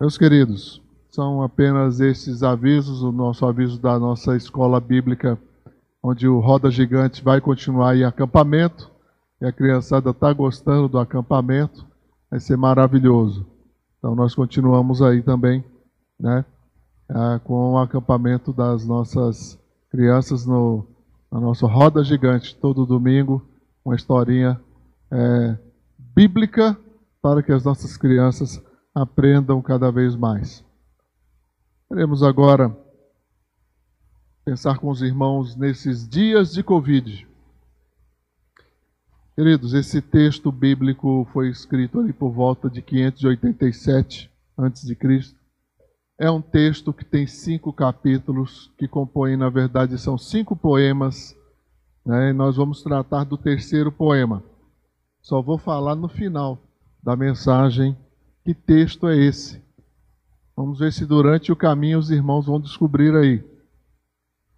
Meus queridos, são apenas esses avisos, o nosso aviso da nossa escola bíblica, onde o Roda Gigante vai continuar em acampamento, e a criançada está gostando do acampamento, vai ser maravilhoso. Então nós continuamos aí também, né, ah, com o acampamento das nossas crianças no, na nossa Roda Gigante, todo domingo, uma historinha é, bíblica para que as nossas crianças aprendam cada vez mais. Queremos agora pensar com os irmãos nesses dias de Covid. Queridos, esse texto bíblico foi escrito ali por volta de 587 a.C. É um texto que tem cinco capítulos, que compõem, na verdade, são cinco poemas. Né? E nós vamos tratar do terceiro poema. Só vou falar no final da mensagem que texto é esse? Vamos ver se durante o caminho os irmãos vão descobrir aí.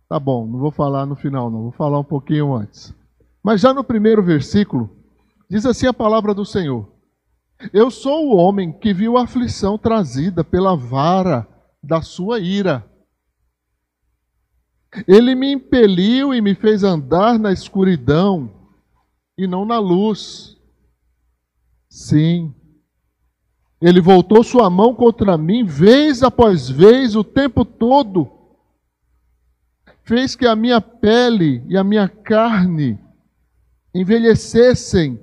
Tá bom, não vou falar no final, não, vou falar um pouquinho antes. Mas já no primeiro versículo, diz assim a palavra do Senhor: Eu sou o homem que viu a aflição trazida pela vara da sua ira. Ele me impeliu e me fez andar na escuridão e não na luz. Sim, ele voltou sua mão contra mim, vez após vez, o tempo todo. Fez que a minha pele e a minha carne envelhecessem.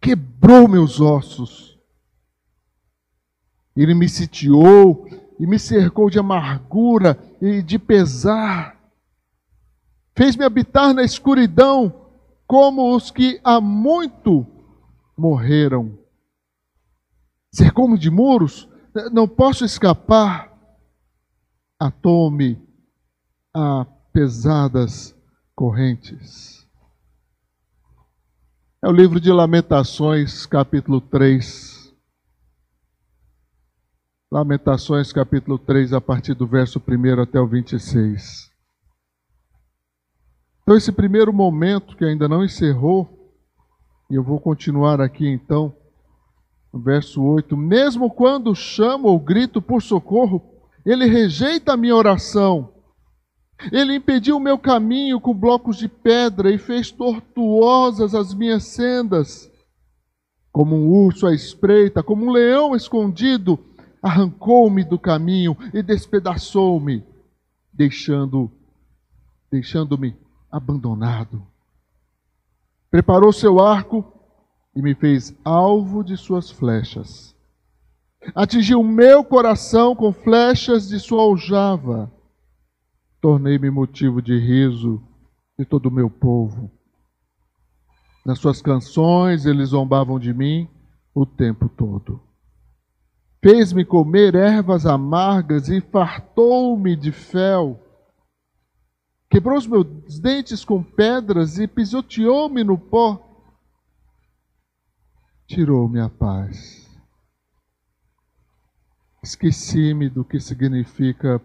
Quebrou meus ossos. Ele me sitiou e me cercou de amargura e de pesar. Fez-me habitar na escuridão, como os que há muito morreram cercou-me de muros, não posso escapar. Atou-me a pesadas correntes. É o livro de Lamentações, capítulo 3. Lamentações, capítulo 3, a partir do verso 1 até o 26. Então, esse primeiro momento que ainda não encerrou, e eu vou continuar aqui então, verso 8: Mesmo quando chamo ou grito por socorro, ele rejeita a minha oração. Ele impediu o meu caminho com blocos de pedra e fez tortuosas as minhas sendas. Como um urso à espreita, como um leão escondido, arrancou-me do caminho e despedaçou-me, deixando deixando-me abandonado. Preparou seu arco e me fez alvo de suas flechas. Atingiu meu coração com flechas de sua aljava. Tornei-me motivo de riso de todo o meu povo. Nas suas canções eles zombavam de mim o tempo todo. Fez-me comer ervas amargas e fartou-me de fel. Quebrou os meus dentes com pedras e pisoteou-me no pó tirou-me a paz. Esqueci-me do que significa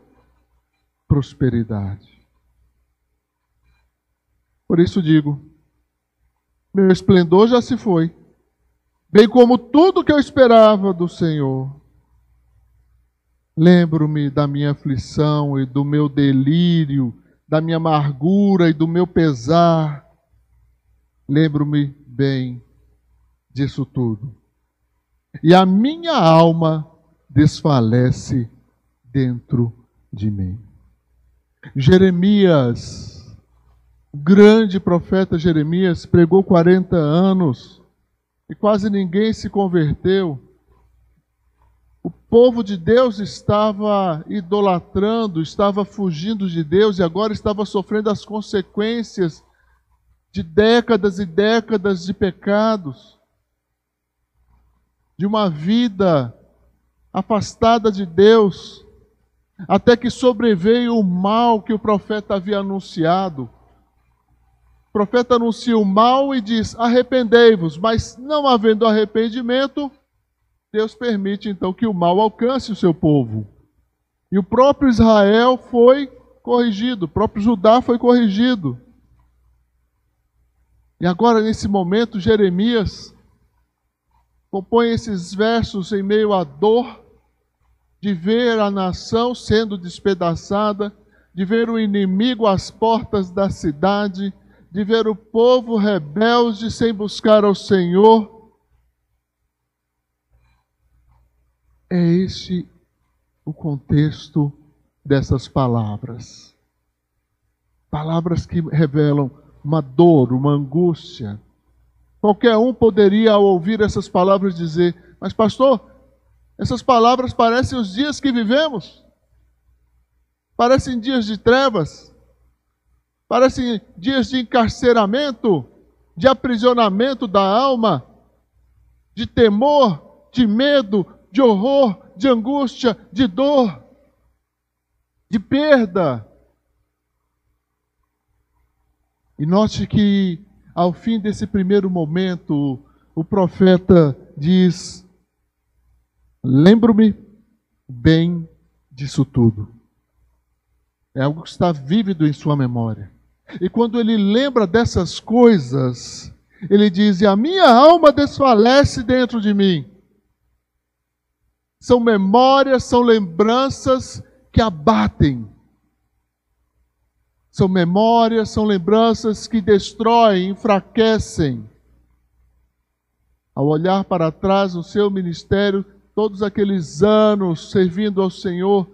prosperidade. Por isso digo: meu esplendor já se foi, bem como tudo que eu esperava do Senhor. Lembro-me da minha aflição e do meu delírio, da minha amargura e do meu pesar. Lembro-me bem disso tudo. E a minha alma desfalece dentro de mim. Jeremias, o grande profeta Jeremias, pregou 40 anos e quase ninguém se converteu. O povo de Deus estava idolatrando, estava fugindo de Deus e agora estava sofrendo as consequências de décadas e décadas de pecados de uma vida afastada de Deus, até que sobreveio o mal que o profeta havia anunciado. O profeta anuncia o mal e diz: arrependei-vos, mas não havendo arrependimento, Deus permite então que o mal alcance o seu povo. E o próprio Israel foi corrigido, o próprio Judá foi corrigido. E agora, nesse momento, Jeremias compõe esses versos em meio à dor, de ver a nação sendo despedaçada, de ver o inimigo às portas da cidade, de ver o povo rebelde sem buscar ao Senhor. É este o contexto dessas palavras. Palavras que revelam uma dor, uma angústia. Qualquer um poderia, ao ouvir essas palavras, dizer: Mas, pastor, essas palavras parecem os dias que vivemos, parecem dias de trevas, parecem dias de encarceramento, de aprisionamento da alma, de temor, de medo, de horror, de angústia, de dor, de perda. E note que, ao fim desse primeiro momento, o profeta diz: Lembro-me bem disso tudo. É algo que está vívido em sua memória. E quando ele lembra dessas coisas, ele diz: a minha alma desfalece dentro de mim. São memórias, são lembranças que abatem. São memórias, são lembranças que destroem, enfraquecem. Ao olhar para trás no seu ministério, todos aqueles anos servindo ao Senhor,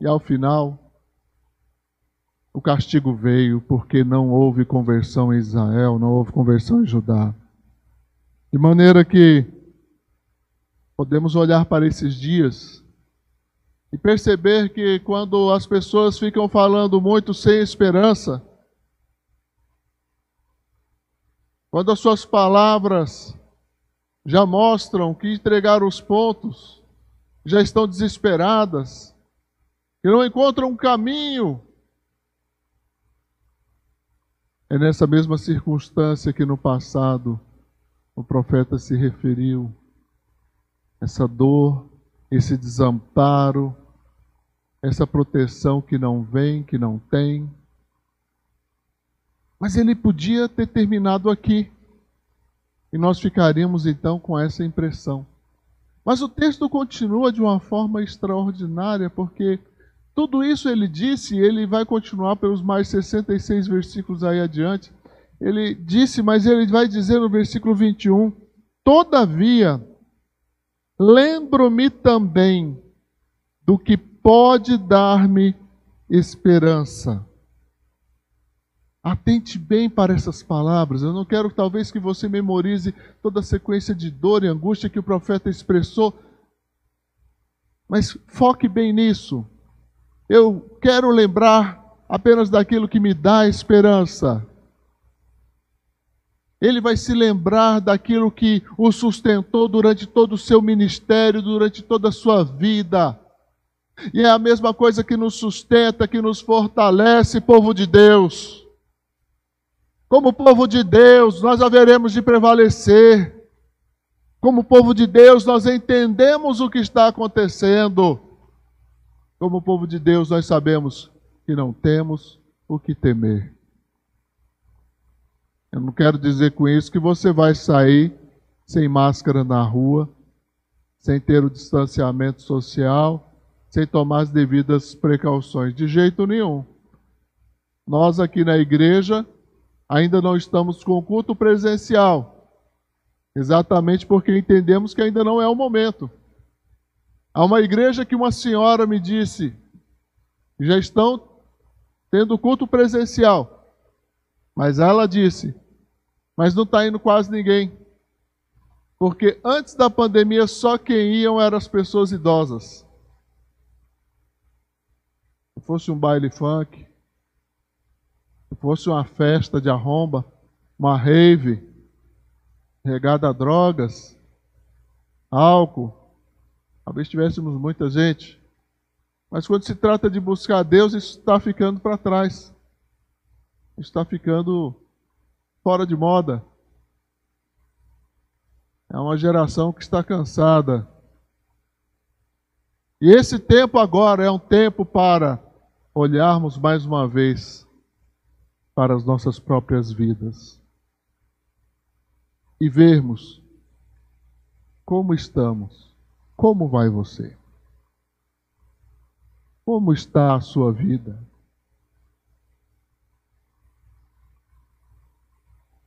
e ao final, o castigo veio porque não houve conversão em Israel, não houve conversão em Judá. De maneira que podemos olhar para esses dias e perceber que quando as pessoas ficam falando muito sem esperança, quando as suas palavras já mostram que entregaram os pontos, já estão desesperadas, que não encontram um caminho, é nessa mesma circunstância que no passado o profeta se referiu. Essa dor, esse desamparo, essa proteção que não vem, que não tem. Mas ele podia ter terminado aqui. E nós ficaríamos então com essa impressão. Mas o texto continua de uma forma extraordinária, porque tudo isso ele disse, e ele vai continuar pelos mais 66 versículos aí adiante. Ele disse, mas ele vai dizer no versículo 21: Todavia, lembro-me também do que pode dar-me esperança. Atente bem para essas palavras. Eu não quero talvez que você memorize toda a sequência de dor e angústia que o profeta expressou, mas foque bem nisso. Eu quero lembrar apenas daquilo que me dá esperança. Ele vai se lembrar daquilo que o sustentou durante todo o seu ministério, durante toda a sua vida. E é a mesma coisa que nos sustenta, que nos fortalece, povo de Deus. Como povo de Deus, nós haveremos de prevalecer. Como povo de Deus, nós entendemos o que está acontecendo. Como povo de Deus, nós sabemos que não temos o que temer. Eu não quero dizer com isso que você vai sair sem máscara na rua, sem ter o distanciamento social, sem tomar as devidas precauções. De jeito nenhum. Nós aqui na igreja ainda não estamos com culto presencial, exatamente porque entendemos que ainda não é o momento. Há uma igreja que uma senhora me disse, já estão tendo culto presencial. Mas ela disse: Mas não está indo quase ninguém. Porque antes da pandemia, só quem iam eram as pessoas idosas. Se fosse um baile funk, se fosse uma festa de arromba, uma rave, regada a drogas, álcool, talvez tivéssemos muita gente. Mas quando se trata de buscar Deus, isso está ficando para trás está ficando fora de moda. É uma geração que está cansada. E esse tempo agora é um tempo para olharmos mais uma vez para as nossas próprias vidas e vermos como estamos, como vai você. Como está a sua vida?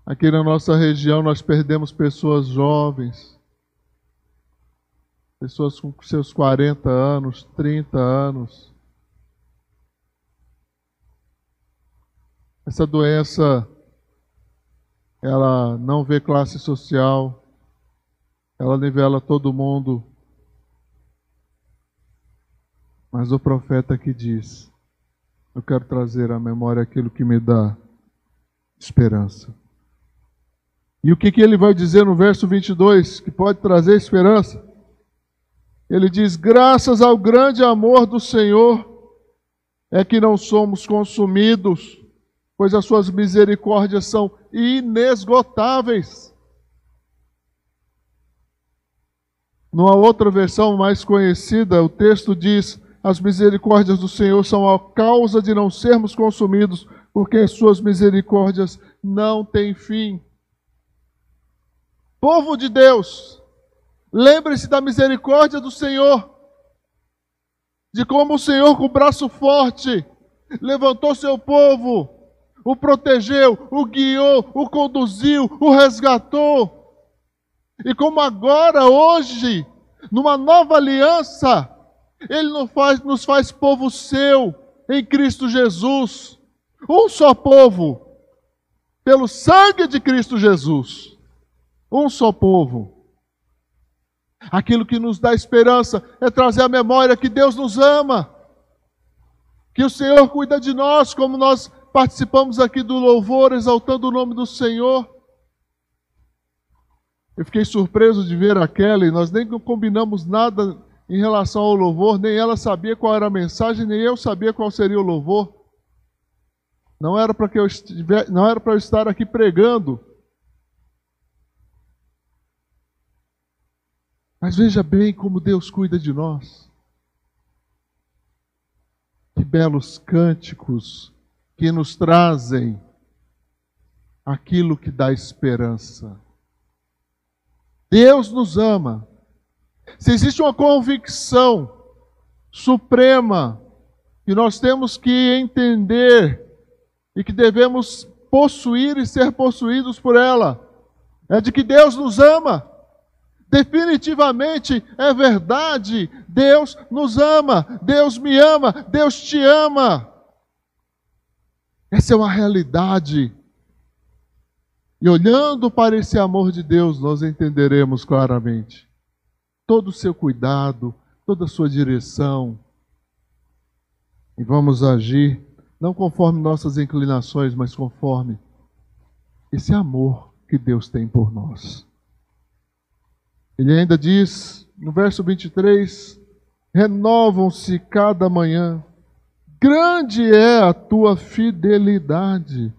Aqui na nossa região nós perdemos pessoas jovens, pessoas com seus 40 anos, 30 anos. Essa doença, ela não vê classe social, ela nivela todo mundo. Mas o profeta aqui diz: Eu quero trazer à memória aquilo que me dá esperança. E o que, que ele vai dizer no verso 22 que pode trazer esperança? Ele diz: Graças ao grande amor do Senhor é que não somos consumidos, pois as suas misericórdias são inesgotáveis. Numa outra versão mais conhecida, o texto diz: As misericórdias do Senhor são a causa de não sermos consumidos, porque as suas misericórdias não têm fim. Povo de Deus, lembre-se da misericórdia do Senhor, de como o Senhor, com o braço forte, levantou seu povo, o protegeu, o guiou, o conduziu, o resgatou. E como agora, hoje, numa nova aliança, Ele nos faz, nos faz povo seu em Cristo Jesus, um só povo, pelo sangue de Cristo Jesus um só povo. Aquilo que nos dá esperança é trazer a memória que Deus nos ama, que o Senhor cuida de nós, como nós participamos aqui do louvor, exaltando o nome do Senhor. Eu fiquei surpreso de ver a Kelly, nós nem combinamos nada em relação ao louvor, nem ela sabia qual era a mensagem, nem eu sabia qual seria o louvor. Não era para que eu estiver, não era para eu estar aqui pregando, Mas veja bem como Deus cuida de nós. Que belos cânticos que nos trazem aquilo que dá esperança. Deus nos ama. Se existe uma convicção suprema que nós temos que entender e que devemos possuir e ser possuídos por ela, é de que Deus nos ama. Definitivamente é verdade. Deus nos ama, Deus me ama, Deus te ama. Essa é uma realidade. E olhando para esse amor de Deus, nós entenderemos claramente todo o seu cuidado, toda a sua direção. E vamos agir não conforme nossas inclinações, mas conforme esse amor que Deus tem por nós. Ele ainda diz, no verso 23, renovam-se cada manhã. Grande é a tua fidelidade.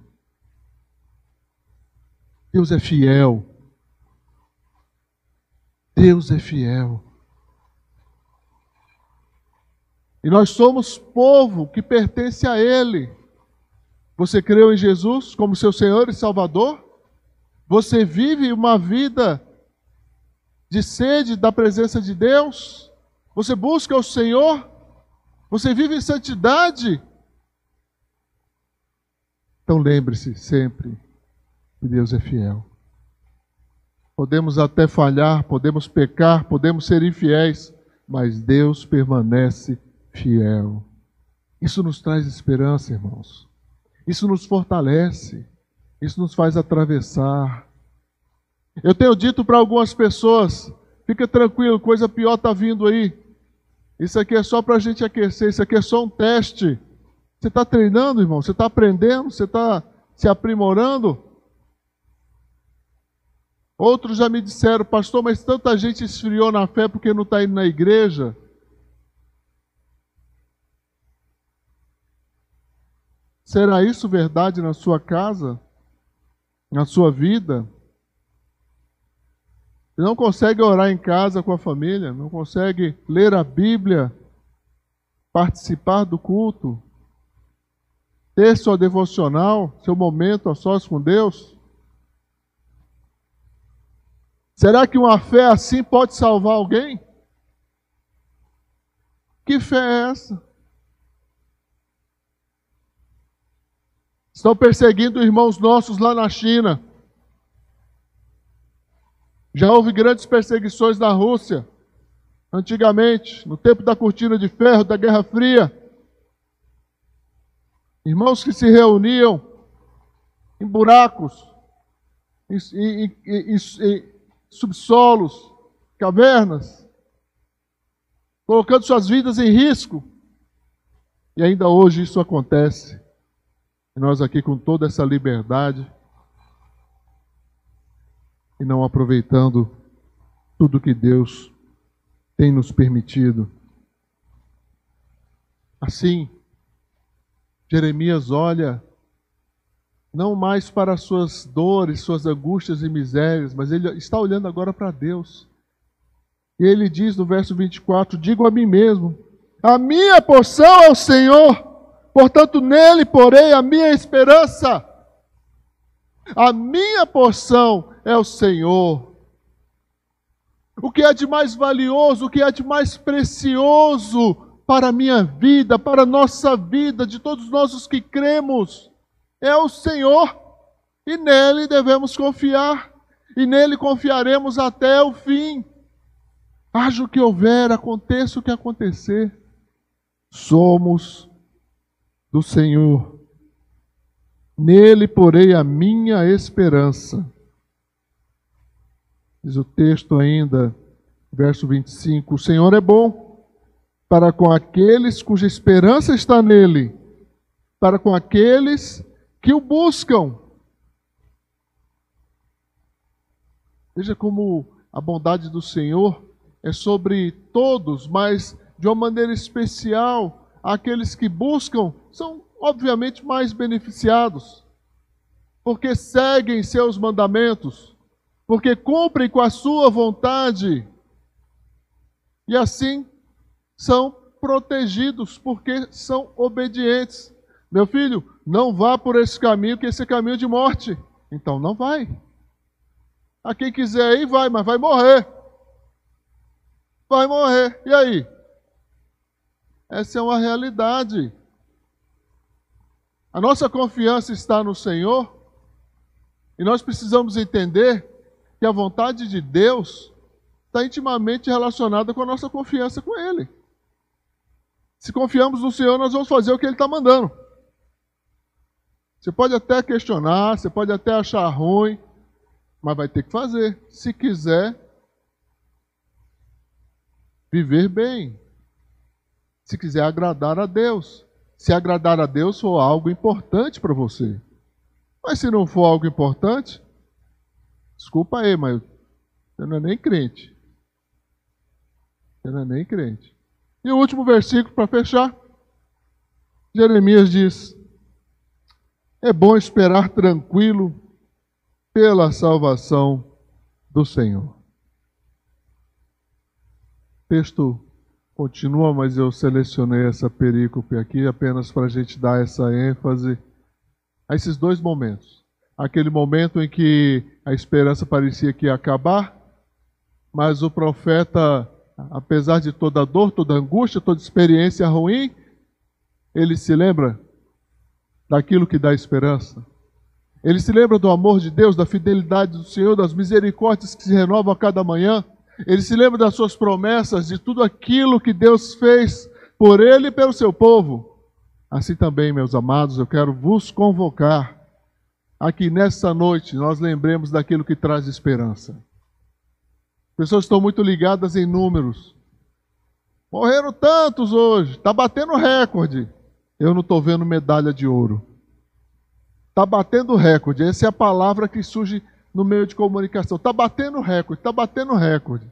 Deus é fiel. Deus é fiel. E nós somos povo que pertence a Ele. Você creu em Jesus como seu Senhor e Salvador? Você vive uma vida de sede da presença de Deus? Você busca o Senhor? Você vive em santidade? Então lembre-se sempre que Deus é fiel. Podemos até falhar, podemos pecar, podemos ser infiéis, mas Deus permanece fiel. Isso nos traz esperança, irmãos. Isso nos fortalece. Isso nos faz atravessar. Eu tenho dito para algumas pessoas: fica tranquilo, coisa pior está vindo aí. Isso aqui é só para a gente aquecer, isso aqui é só um teste. Você está treinando, irmão? Você está aprendendo? Você está se aprimorando? Outros já me disseram, pastor, mas tanta gente esfriou na fé porque não está indo na igreja. Será isso verdade na sua casa? Na sua vida? não consegue orar em casa com a família, não consegue ler a Bíblia, participar do culto, ter sua devocional, seu momento a sós com Deus? Será que uma fé assim pode salvar alguém? Que fé é essa? Estão perseguindo irmãos nossos lá na China. Já houve grandes perseguições na Rússia, antigamente, no tempo da cortina de ferro, da Guerra Fria. Irmãos que se reuniam em buracos, em, em, em, em subsolos, cavernas, colocando suas vidas em risco. E ainda hoje isso acontece. E nós aqui com toda essa liberdade e não aproveitando tudo que Deus tem nos permitido. Assim, Jeremias olha não mais para suas dores, suas angústias e misérias, mas ele está olhando agora para Deus. E ele diz no verso 24: Digo a mim mesmo, a minha porção é o Senhor, portanto nele porei a minha esperança. A minha porção é o Senhor. O que é de mais valioso, o que é de mais precioso para a minha vida, para a nossa vida, de todos nós os que cremos, é o Senhor. E nele devemos confiar, e nele confiaremos até o fim. Haja o que houver, aconteça o que acontecer, somos do Senhor. Nele porei a minha esperança. Diz o texto ainda, verso 25: O Senhor é bom para com aqueles cuja esperança está nele, para com aqueles que o buscam. Veja como a bondade do Senhor é sobre todos, mas de uma maneira especial, aqueles que buscam são obviamente mais beneficiados, porque seguem seus mandamentos, porque cumprem com a sua vontade, e assim são protegidos, porque são obedientes. Meu filho, não vá por esse caminho, que esse é caminho de morte. Então não vai. A quem quiser ir, vai, mas vai morrer. Vai morrer. E aí? Essa é uma realidade. A nossa confiança está no Senhor e nós precisamos entender que a vontade de Deus está intimamente relacionada com a nossa confiança com Ele. Se confiamos no Senhor, nós vamos fazer o que Ele está mandando. Você pode até questionar, você pode até achar ruim, mas vai ter que fazer. Se quiser viver bem, se quiser agradar a Deus se agradar a Deus for algo importante para você. Mas se não for algo importante, desculpa aí, mas você não é nem crente. Você não é nem crente. E o último versículo para fechar. Jeremias diz: É bom esperar tranquilo pela salvação do Senhor. Texto continua, mas eu selecionei essa perícope aqui apenas para a gente dar essa ênfase a esses dois momentos. Aquele momento em que a esperança parecia que ia acabar, mas o profeta, apesar de toda a dor, toda a angústia, toda experiência ruim, ele se lembra daquilo que dá esperança. Ele se lembra do amor de Deus, da fidelidade do Senhor, das misericórdias que se renovam a cada manhã. Ele se lembra das suas promessas, de tudo aquilo que Deus fez por ele e pelo seu povo. Assim também, meus amados, eu quero vos convocar a que nessa noite nós lembremos daquilo que traz esperança. Pessoas estão muito ligadas em números. Morreram tantos hoje, está batendo recorde. Eu não estou vendo medalha de ouro. Está batendo recorde. Essa é a palavra que surge no meio de comunicação. Está batendo recorde, está batendo recorde.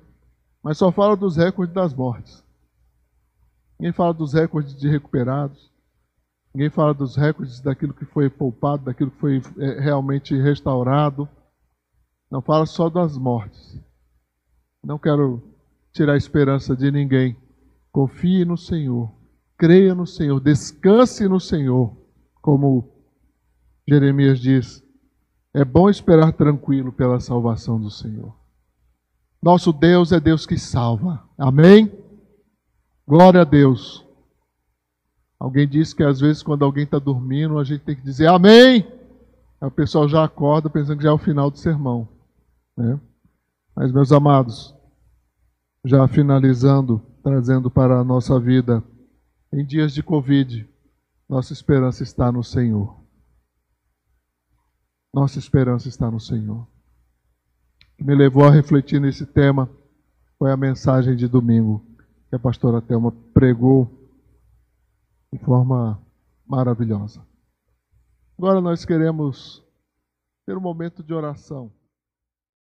Mas só fala dos recordes das mortes. Ninguém fala dos recordes de recuperados. Ninguém fala dos recordes daquilo que foi poupado, daquilo que foi é, realmente restaurado. Não fala só das mortes. Não quero tirar a esperança de ninguém. Confie no Senhor. Creia no Senhor. Descanse no Senhor. Como Jeremias diz é bom esperar tranquilo pela salvação do Senhor. Nosso Deus é Deus que salva. Amém? Glória a Deus. Alguém disse que às vezes quando alguém está dormindo, a gente tem que dizer amém. Aí o pessoal já acorda pensando que já é o final do sermão. Né? Mas, meus amados, já finalizando, trazendo para a nossa vida, em dias de Covid, nossa esperança está no Senhor. Nossa esperança está no Senhor. O que me levou a refletir nesse tema foi a mensagem de domingo que a pastora Thelma pregou de forma maravilhosa. Agora nós queremos ter um momento de oração.